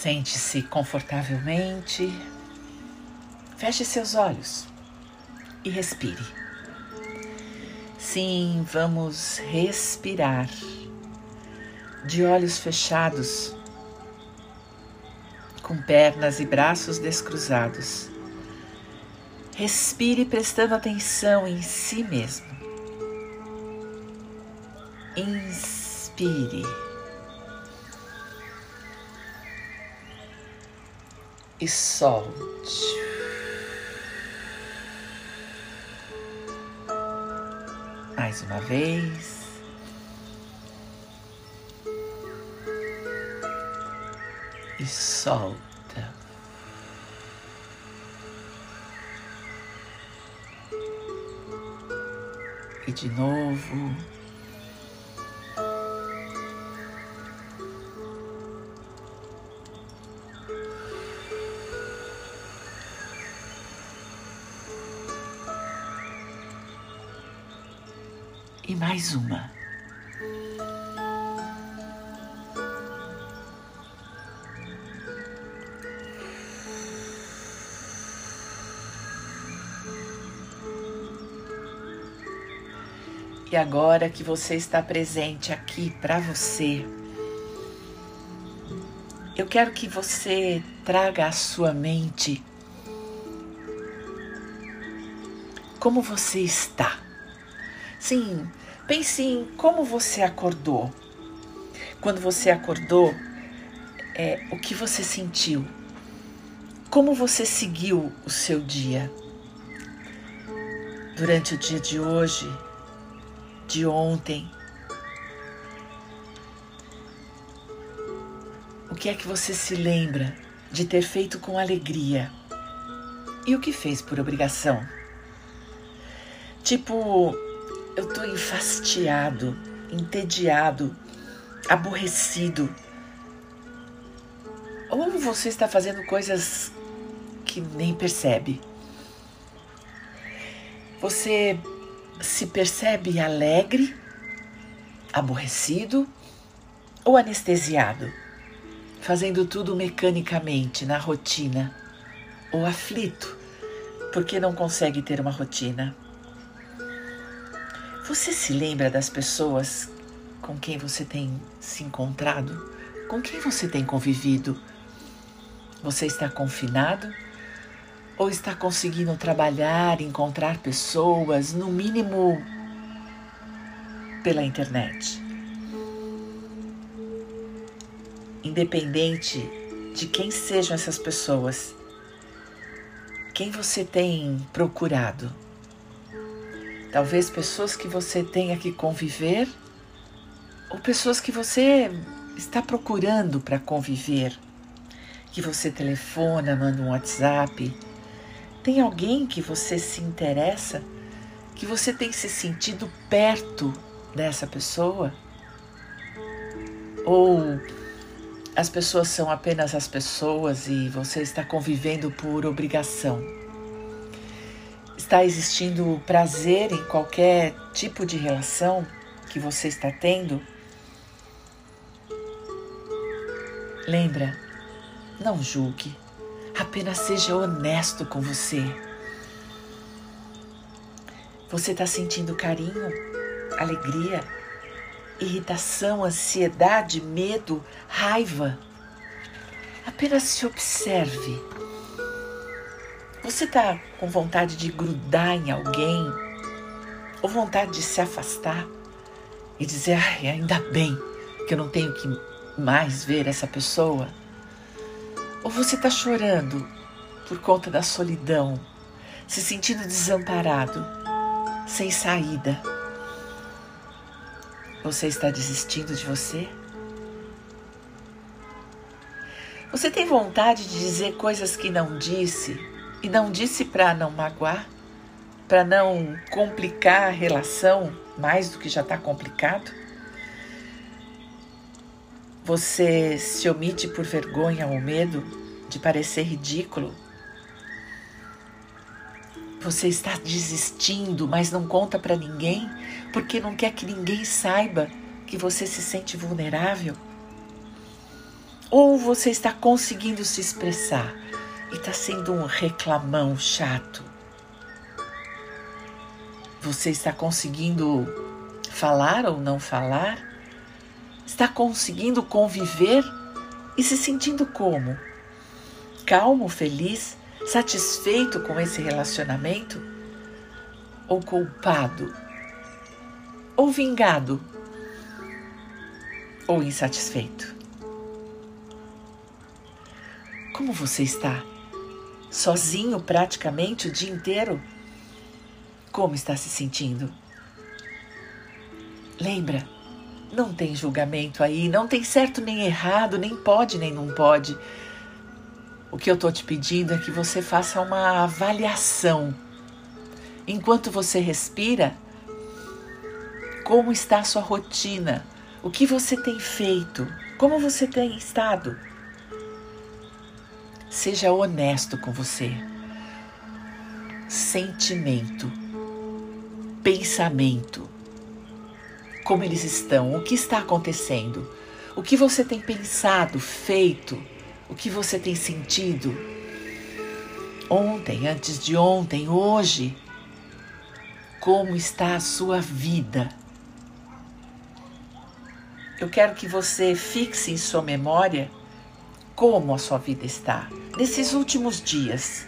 Sente-se confortavelmente, feche seus olhos e respire. Sim, vamos respirar de olhos fechados, com pernas e braços descruzados. Respire prestando atenção em si mesmo. Inspire. E solte. Mais uma vez. E solta. E de novo. Mais uma. E agora que você está presente aqui para você, eu quero que você traga à sua mente como você está. Sim, pense em como você acordou. Quando você acordou, é, o que você sentiu? Como você seguiu o seu dia? Durante o dia de hoje, de ontem? O que é que você se lembra de ter feito com alegria? E o que fez por obrigação? Tipo, eu tô enfastiado, entediado, aborrecido. Ou você está fazendo coisas que nem percebe. Você se percebe alegre, aborrecido ou anestesiado, fazendo tudo mecanicamente na rotina, ou aflito porque não consegue ter uma rotina. Você se lembra das pessoas com quem você tem se encontrado? Com quem você tem convivido? Você está confinado? Ou está conseguindo trabalhar, encontrar pessoas, no mínimo pela internet? Independente de quem sejam essas pessoas, quem você tem procurado? Talvez pessoas que você tenha que conviver ou pessoas que você está procurando para conviver, que você telefona, manda um WhatsApp tem alguém que você se interessa, que você tem se sentido perto dessa pessoa? Ou as pessoas são apenas as pessoas e você está convivendo por obrigação? Está existindo prazer em qualquer tipo de relação que você está tendo? Lembra, não julgue. Apenas seja honesto com você. Você está sentindo carinho, alegria, irritação, ansiedade, medo, raiva? Apenas se observe. Você está com vontade de grudar em alguém? Ou vontade de se afastar e dizer, ai, ainda bem que eu não tenho que mais ver essa pessoa? Ou você está chorando por conta da solidão, se sentindo desamparado, sem saída? Você está desistindo de você? Você tem vontade de dizer coisas que não disse e não disse para não magoar, para não complicar a relação mais do que já está complicado? Você se omite por vergonha ou medo de parecer ridículo? Você está desistindo, mas não conta para ninguém porque não quer que ninguém saiba que você se sente vulnerável? Ou você está conseguindo se expressar e está sendo um reclamão chato? Você está conseguindo falar ou não falar? Está conseguindo conviver e se sentindo como? Calmo, feliz, satisfeito com esse relacionamento? Ou culpado? Ou vingado? Ou insatisfeito? Como você está? Sozinho praticamente o dia inteiro? Como está se sentindo? Lembra, não tem julgamento aí, não tem certo nem errado, nem pode nem não pode. O que eu estou te pedindo é que você faça uma avaliação. Enquanto você respira, como está a sua rotina? O que você tem feito? Como você tem estado? Seja honesto com você. Sentimento, pensamento. Como eles estão? O que está acontecendo? O que você tem pensado, feito? O que você tem sentido? Ontem, antes de ontem, hoje? Como está a sua vida? Eu quero que você fixe em sua memória como a sua vida está nesses últimos dias.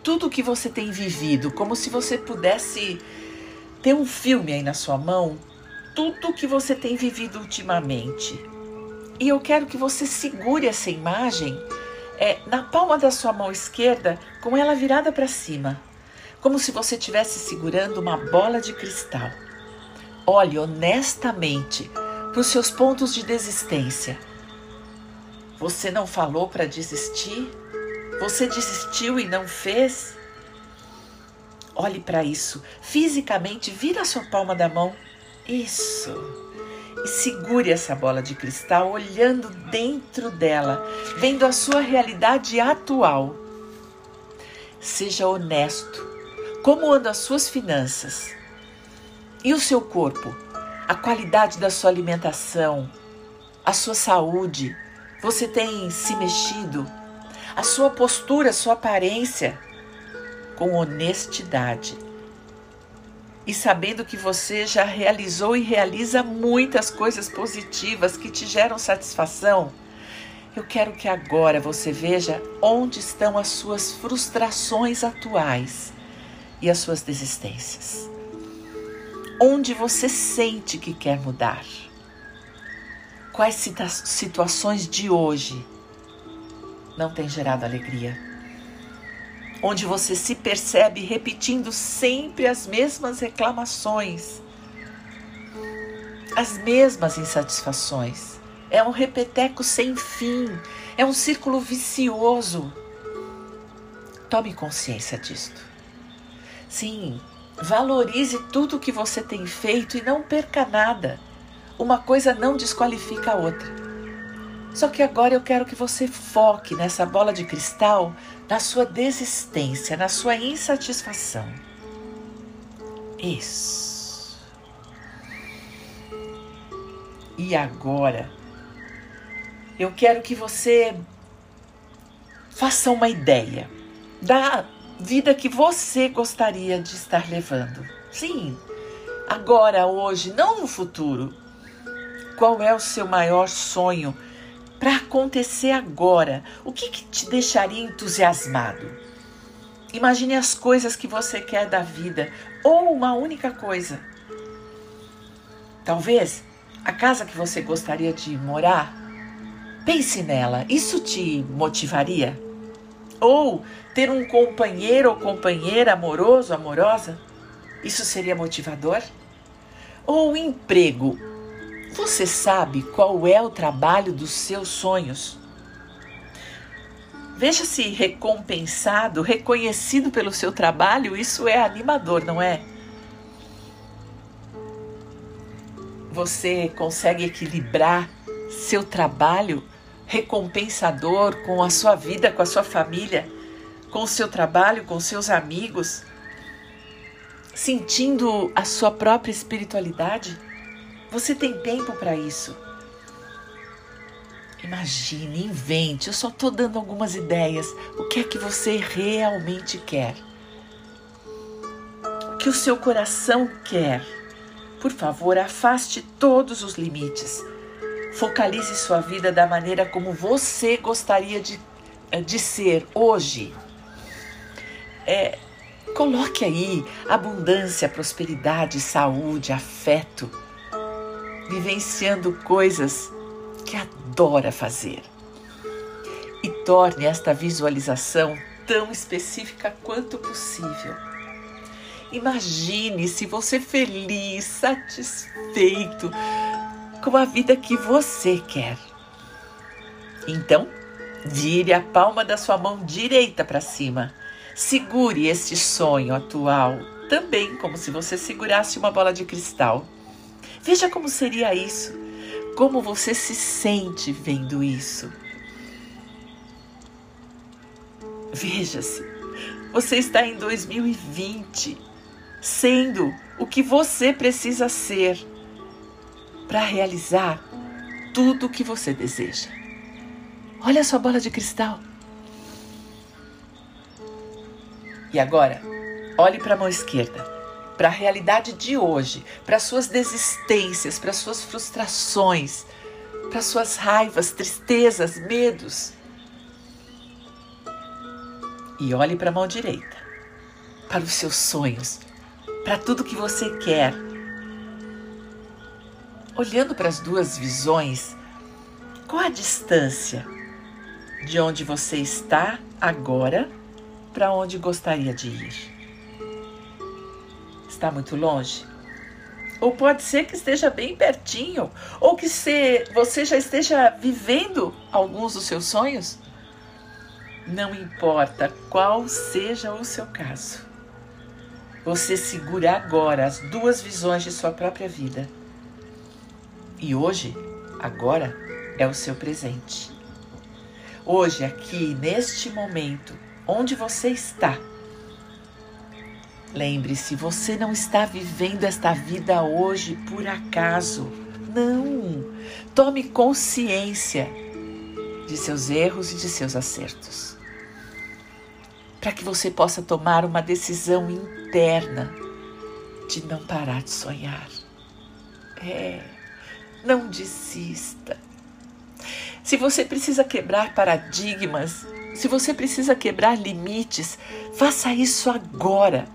Tudo que você tem vivido, como se você pudesse ter um filme aí na sua mão, tudo que você tem vivido ultimamente. E eu quero que você segure essa imagem é, na palma da sua mão esquerda, com ela virada para cima, como se você estivesse segurando uma bola de cristal. Olhe honestamente para os seus pontos de desistência você não falou para desistir? Você desistiu e não fez? Olhe para isso. Fisicamente, vira a sua palma da mão. Isso. E segure essa bola de cristal olhando dentro dela, vendo a sua realidade atual. Seja honesto. Como andam as suas finanças? E o seu corpo? A qualidade da sua alimentação? A sua saúde? Você tem se mexido? A sua postura, a sua aparência com honestidade. E sabendo que você já realizou e realiza muitas coisas positivas que te geram satisfação, eu quero que agora você veja onde estão as suas frustrações atuais e as suas desistências. Onde você sente que quer mudar quais situações de hoje não têm gerado alegria? Onde você se percebe repetindo sempre as mesmas reclamações, as mesmas insatisfações. É um repeteco sem fim, é um círculo vicioso. Tome consciência disto. Sim, valorize tudo o que você tem feito e não perca nada. Uma coisa não desqualifica a outra. Só que agora eu quero que você foque nessa bola de cristal, na sua desistência, na sua insatisfação. Isso. E agora, eu quero que você faça uma ideia da vida que você gostaria de estar levando. Sim, agora, hoje, não no futuro qual é o seu maior sonho para acontecer agora? O que, que te deixaria entusiasmado? Imagine as coisas que você quer da vida, ou uma única coisa. Talvez a casa que você gostaria de morar. Pense nela, isso te motivaria? Ou ter um companheiro ou companheira amoroso, amorosa? Isso seria motivador? Ou emprego você sabe qual é o trabalho dos seus sonhos? Veja-se recompensado, reconhecido pelo seu trabalho, isso é animador, não é? Você consegue equilibrar seu trabalho recompensador com a sua vida, com a sua família, com o seu trabalho, com seus amigos, sentindo a sua própria espiritualidade? Você tem tempo para isso. Imagine, invente, eu só estou dando algumas ideias. O que é que você realmente quer? O que o seu coração quer? Por favor, afaste todos os limites. Focalize sua vida da maneira como você gostaria de, eh, de ser hoje. É, coloque aí abundância, prosperidade, saúde, afeto, vivenciando coisas que adora fazer. E torne esta visualização tão específica quanto possível. Imagine se você feliz, satisfeito com a vida que você quer. Então, vire a palma da sua mão direita para cima. Segure este sonho atual, também como se você segurasse uma bola de cristal. Veja como seria isso como você se sente vendo isso? Veja-se, você está em 2020, sendo o que você precisa ser para realizar tudo o que você deseja. Olha a sua bola de cristal. E agora, olhe para a mão esquerda para a realidade de hoje, para suas desistências, para suas frustrações, para suas raivas, tristezas, medos. E olhe para a mão direita, para os seus sonhos, para tudo que você quer. Olhando para as duas visões, qual a distância de onde você está agora para onde gostaria de ir? está muito longe? Ou pode ser que esteja bem pertinho, ou que se você já esteja vivendo alguns dos seus sonhos. Não importa qual seja o seu caso. Você segura agora as duas visões de sua própria vida. E hoje, agora, é o seu presente. Hoje, aqui, neste momento, onde você está, Lembre-se, você não está vivendo esta vida hoje por acaso. Não! Tome consciência de seus erros e de seus acertos. Para que você possa tomar uma decisão interna de não parar de sonhar. É, não desista. Se você precisa quebrar paradigmas, se você precisa quebrar limites, faça isso agora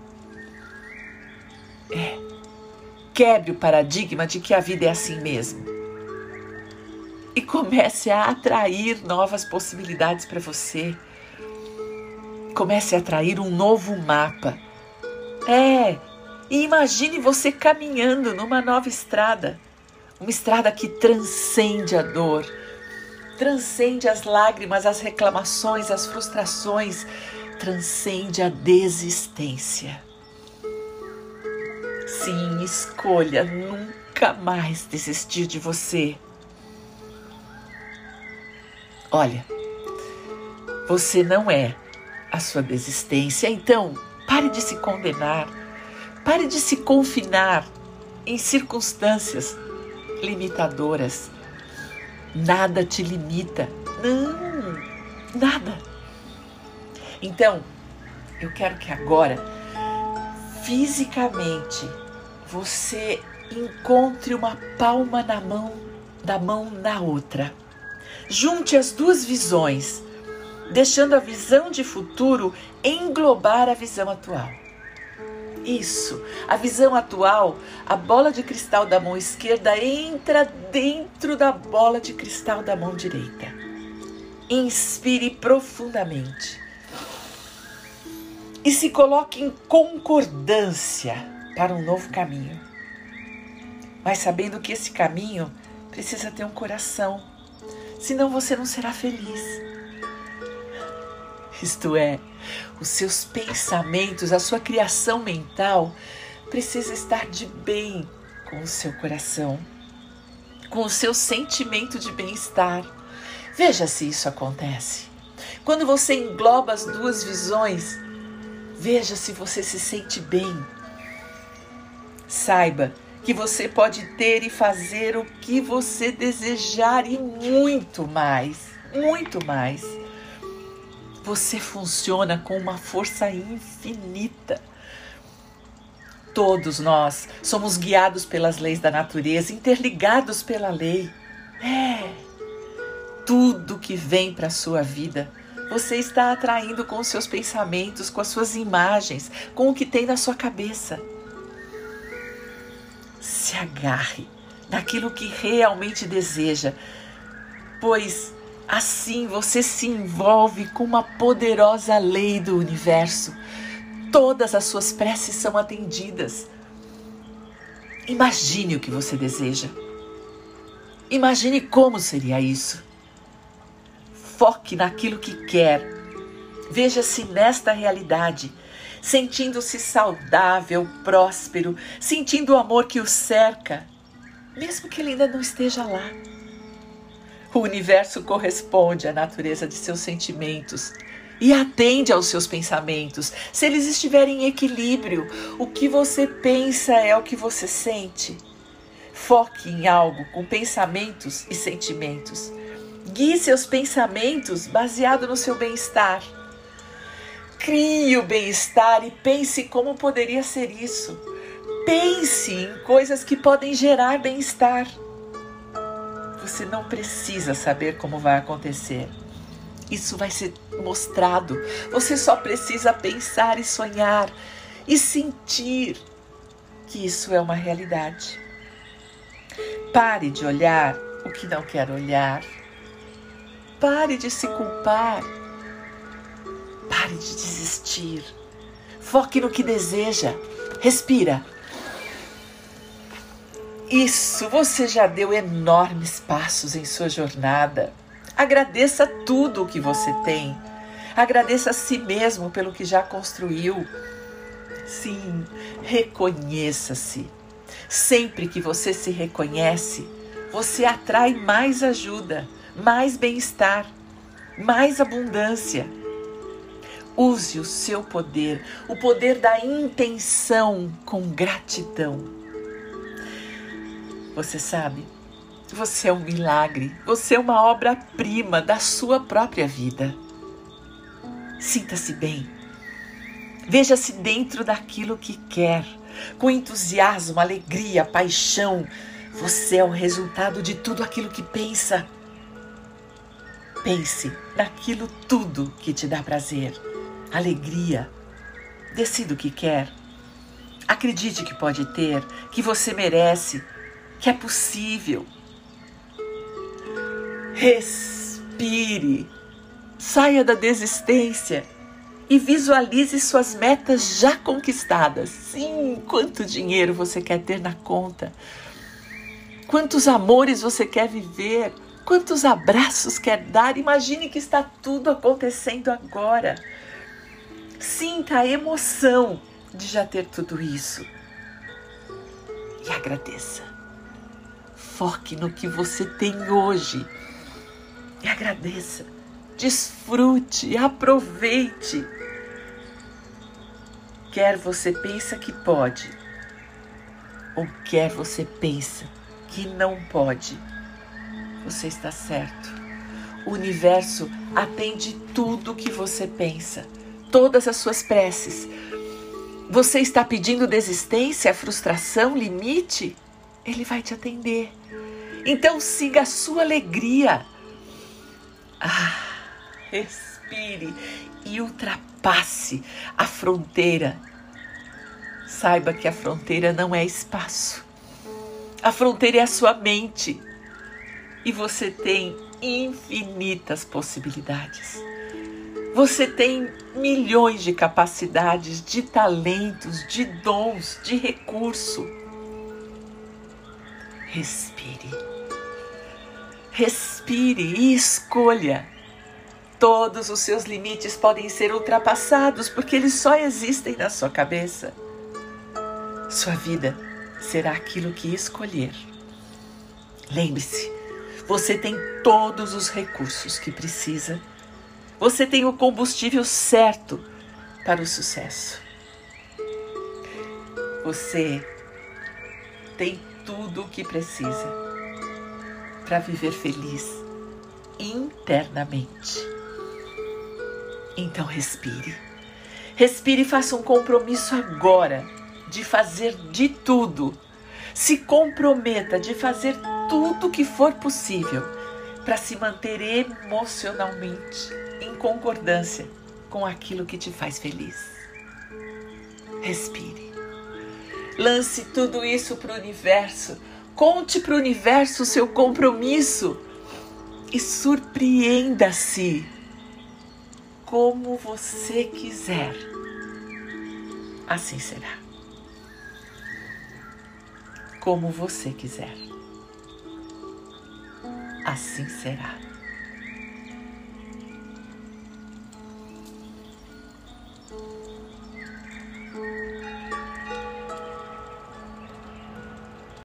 é. Quebre o paradigma de que a vida é assim mesmo. E comece a atrair novas possibilidades para você. Comece a atrair um novo mapa. É, e imagine você caminhando numa nova estrada. Uma estrada que transcende a dor, transcende as lágrimas, as reclamações, as frustrações, transcende a desistência. Sim, escolha nunca mais desistir de você. Olha, você não é a sua desistência, então pare de se condenar, pare de se confinar em circunstâncias limitadoras. Nada te limita, não, nada. Então, eu quero que agora, fisicamente, você encontre uma palma na mão da mão na outra. Junte as duas visões, deixando a visão de futuro englobar a visão atual. Isso, a visão atual, a bola de cristal da mão esquerda entra dentro da bola de cristal da mão direita. Inspire profundamente e se coloque em concordância para um novo caminho. Mas sabendo que esse caminho precisa ter um coração, senão você não será feliz. Isto é, os seus pensamentos, a sua criação mental precisa estar de bem com o seu coração, com o seu sentimento de bem-estar. Veja se isso acontece. Quando você engloba as duas visões, veja se você se sente bem Saiba que você pode ter e fazer o que você desejar e muito mais, muito mais. Você funciona com uma força infinita. Todos nós somos guiados pelas leis da natureza, interligados pela lei. É. Tudo que vem para a sua vida, você está atraindo com os seus pensamentos, com as suas imagens, com o que tem na sua cabeça. Se agarre naquilo que realmente deseja, pois assim você se envolve com uma poderosa lei do universo todas as suas preces são atendidas. Imagine o que você deseja. Imagine como seria isso. Foque naquilo que quer. Veja-se nesta realidade, sentindo-se saudável, próspero, sentindo o amor que o cerca, mesmo que ele ainda não esteja lá. O universo corresponde à natureza de seus sentimentos e atende aos seus pensamentos. Se eles estiverem em equilíbrio, o que você pensa é o que você sente. Foque em algo com pensamentos e sentimentos. Guie seus pensamentos baseado no seu bem-estar. Crie o bem-estar e pense como poderia ser isso. Pense em coisas que podem gerar bem-estar. Você não precisa saber como vai acontecer. Isso vai ser mostrado. Você só precisa pensar e sonhar e sentir que isso é uma realidade. Pare de olhar o que não quer olhar. Pare de se culpar. Pare de desistir. Foque no que deseja. Respira. Isso, você já deu enormes passos em sua jornada. Agradeça tudo o que você tem. Agradeça a si mesmo pelo que já construiu. Sim, reconheça-se. Sempre que você se reconhece, você atrai mais ajuda, mais bem-estar, mais abundância. Use o seu poder, o poder da intenção com gratidão. Você sabe, você é um milagre, você é uma obra-prima da sua própria vida. Sinta-se bem. Veja-se dentro daquilo que quer, com entusiasmo, alegria, paixão. Você é o resultado de tudo aquilo que pensa. Pense naquilo tudo que te dá prazer, alegria. Decida o que quer. Acredite que pode ter, que você merece, que é possível. Respire, saia da desistência e visualize suas metas já conquistadas. Sim, quanto dinheiro você quer ter na conta? Quantos amores você quer viver? Quantos abraços quer dar? Imagine que está tudo acontecendo agora. Sinta a emoção de já ter tudo isso. E agradeça. Foque no que você tem hoje e agradeça. Desfrute, aproveite. Quer você pensa que pode, ou quer você pensa que não pode, você está certo. O universo atende tudo o que você pensa, todas as suas preces. Você está pedindo desistência, frustração, limite? Ele vai te atender. Então siga a sua alegria ah, respire e ultrapasse a fronteira. Saiba que a fronteira não é espaço. A fronteira é a sua mente. E você tem infinitas possibilidades. Você tem milhões de capacidades, de talentos, de dons, de recurso. Respire. Respire e escolha. Todos os seus limites podem ser ultrapassados porque eles só existem na sua cabeça. Sua vida será aquilo que escolher. Lembre-se, você tem todos os recursos que precisa. Você tem o combustível certo para o sucesso. Você tem tudo o que precisa para viver feliz internamente. Então respire. Respire e faça um compromisso agora de fazer de tudo. Se comprometa de fazer tudo que for possível para se manter emocionalmente em concordância com aquilo que te faz feliz. Respire. Lance tudo isso para o universo. Conte para o universo o seu compromisso e surpreenda-se como você quiser. Assim será. Como você quiser. Assim será.